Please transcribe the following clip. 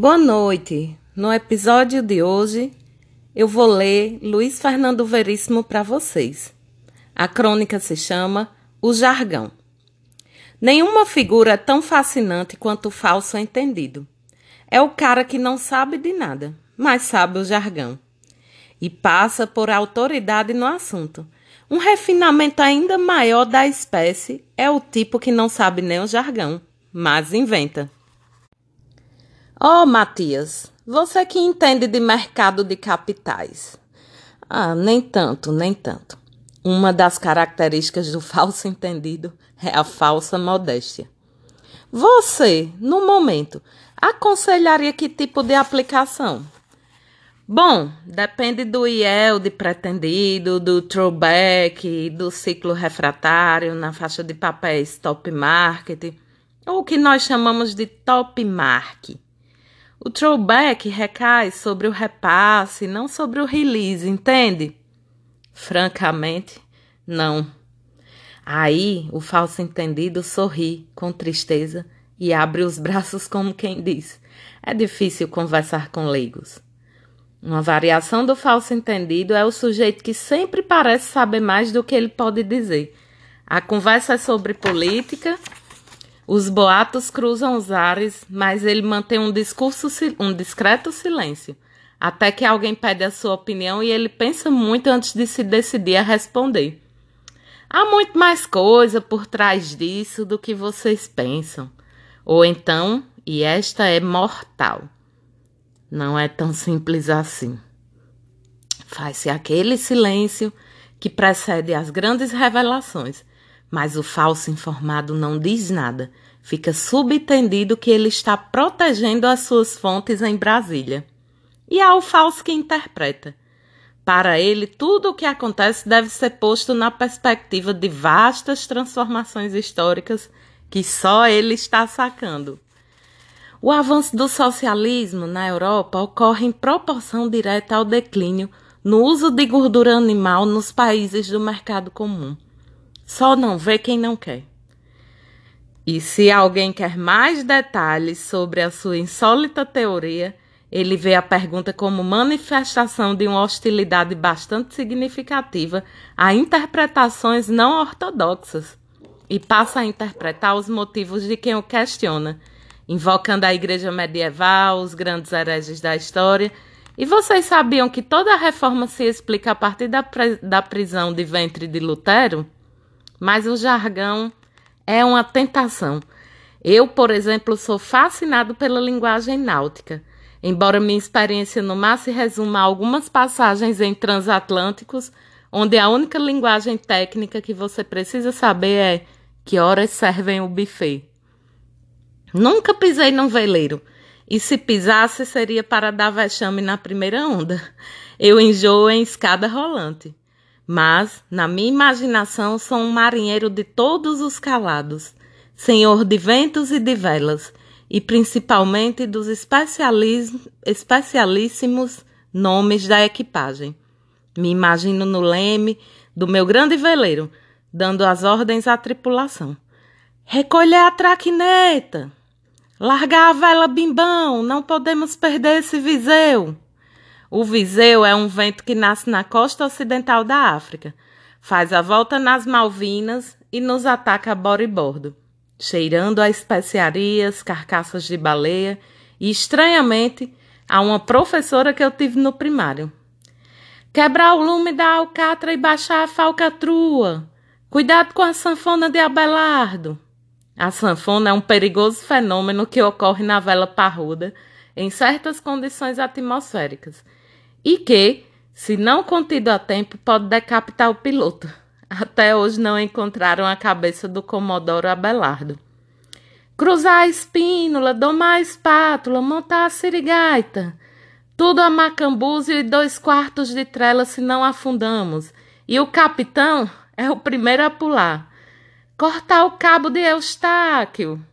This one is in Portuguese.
Boa noite. No episódio de hoje, eu vou ler Luiz Fernando Veríssimo para vocês. A crônica se chama O Jargão. Nenhuma figura é tão fascinante quanto o falso entendido. É o cara que não sabe de nada, mas sabe o jargão. E passa por autoridade no assunto. Um refinamento ainda maior da espécie é o tipo que não sabe nem o jargão, mas inventa. Oh, Matias, você que entende de mercado de capitais. Ah, nem tanto, nem tanto. Uma das características do falso entendido é a falsa modéstia. Você, no momento, aconselharia que tipo de aplicação? Bom, depende do IEL de pretendido, do throwback, do ciclo refratário na faixa de papéis top market, ou o que nós chamamos de top mark. O throwback recai sobre o repasse, não sobre o release, entende? Francamente, não. Aí o falso entendido sorri com tristeza e abre os braços como quem diz: é difícil conversar com leigos. Uma variação do falso entendido é o sujeito que sempre parece saber mais do que ele pode dizer. A conversa é sobre política os boatos cruzam os ares, mas ele mantém um discurso, um discreto silêncio, até que alguém pede a sua opinião e ele pensa muito antes de se decidir a responder. Há muito mais coisa por trás disso do que vocês pensam. Ou então, e esta é mortal. Não é tão simples assim. Faz-se aquele silêncio que precede as grandes revelações mas o falso informado não diz nada. Fica subentendido que ele está protegendo as suas fontes em Brasília. E há o falso que interpreta. Para ele, tudo o que acontece deve ser posto na perspectiva de vastas transformações históricas que só ele está sacando. O avanço do socialismo na Europa ocorre em proporção direta ao declínio no uso de gordura animal nos países do mercado comum. Só não vê quem não quer. E se alguém quer mais detalhes sobre a sua insólita teoria, ele vê a pergunta como manifestação de uma hostilidade bastante significativa a interpretações não ortodoxas e passa a interpretar os motivos de quem o questiona, invocando a igreja medieval, os grandes hereges da história. E vocês sabiam que toda a reforma se explica a partir da, da prisão de ventre de Lutero? Mas o jargão é uma tentação. Eu, por exemplo, sou fascinado pela linguagem náutica. Embora minha experiência no mar se resuma a algumas passagens em transatlânticos, onde a única linguagem técnica que você precisa saber é que horas servem o buffet. Nunca pisei num veleiro, e se pisasse seria para dar vexame na primeira onda. Eu enjoo em escada rolante mas, na minha imaginação, sou um marinheiro de todos os calados, senhor de ventos e de velas, e principalmente dos especialíssimos nomes da equipagem. Me imagino no leme do meu grande veleiro, dando as ordens à tripulação. Recolher a traquineta! Largar a vela bimbão! Não podemos perder esse viseu! O viseu é um vento que nasce na costa ocidental da África, faz a volta nas Malvinas e nos ataca a bordo, cheirando a especiarias, carcaças de baleia e, estranhamente, a uma professora que eu tive no primário. Quebrar o lume da alcatra e baixar a falcatrua. Cuidado com a sanfona de Abelardo. A sanfona é um perigoso fenômeno que ocorre na vela parruda em certas condições atmosféricas e que, se não contido a tempo, pode decapitar o piloto. Até hoje não encontraram a cabeça do Comodoro Abelardo. Cruzar a espínula, domar a espátula, montar a sirigaita. Tudo a macambúzio e dois quartos de trela se não afundamos. E o capitão é o primeiro a pular. Cortar o cabo de Eustáquio.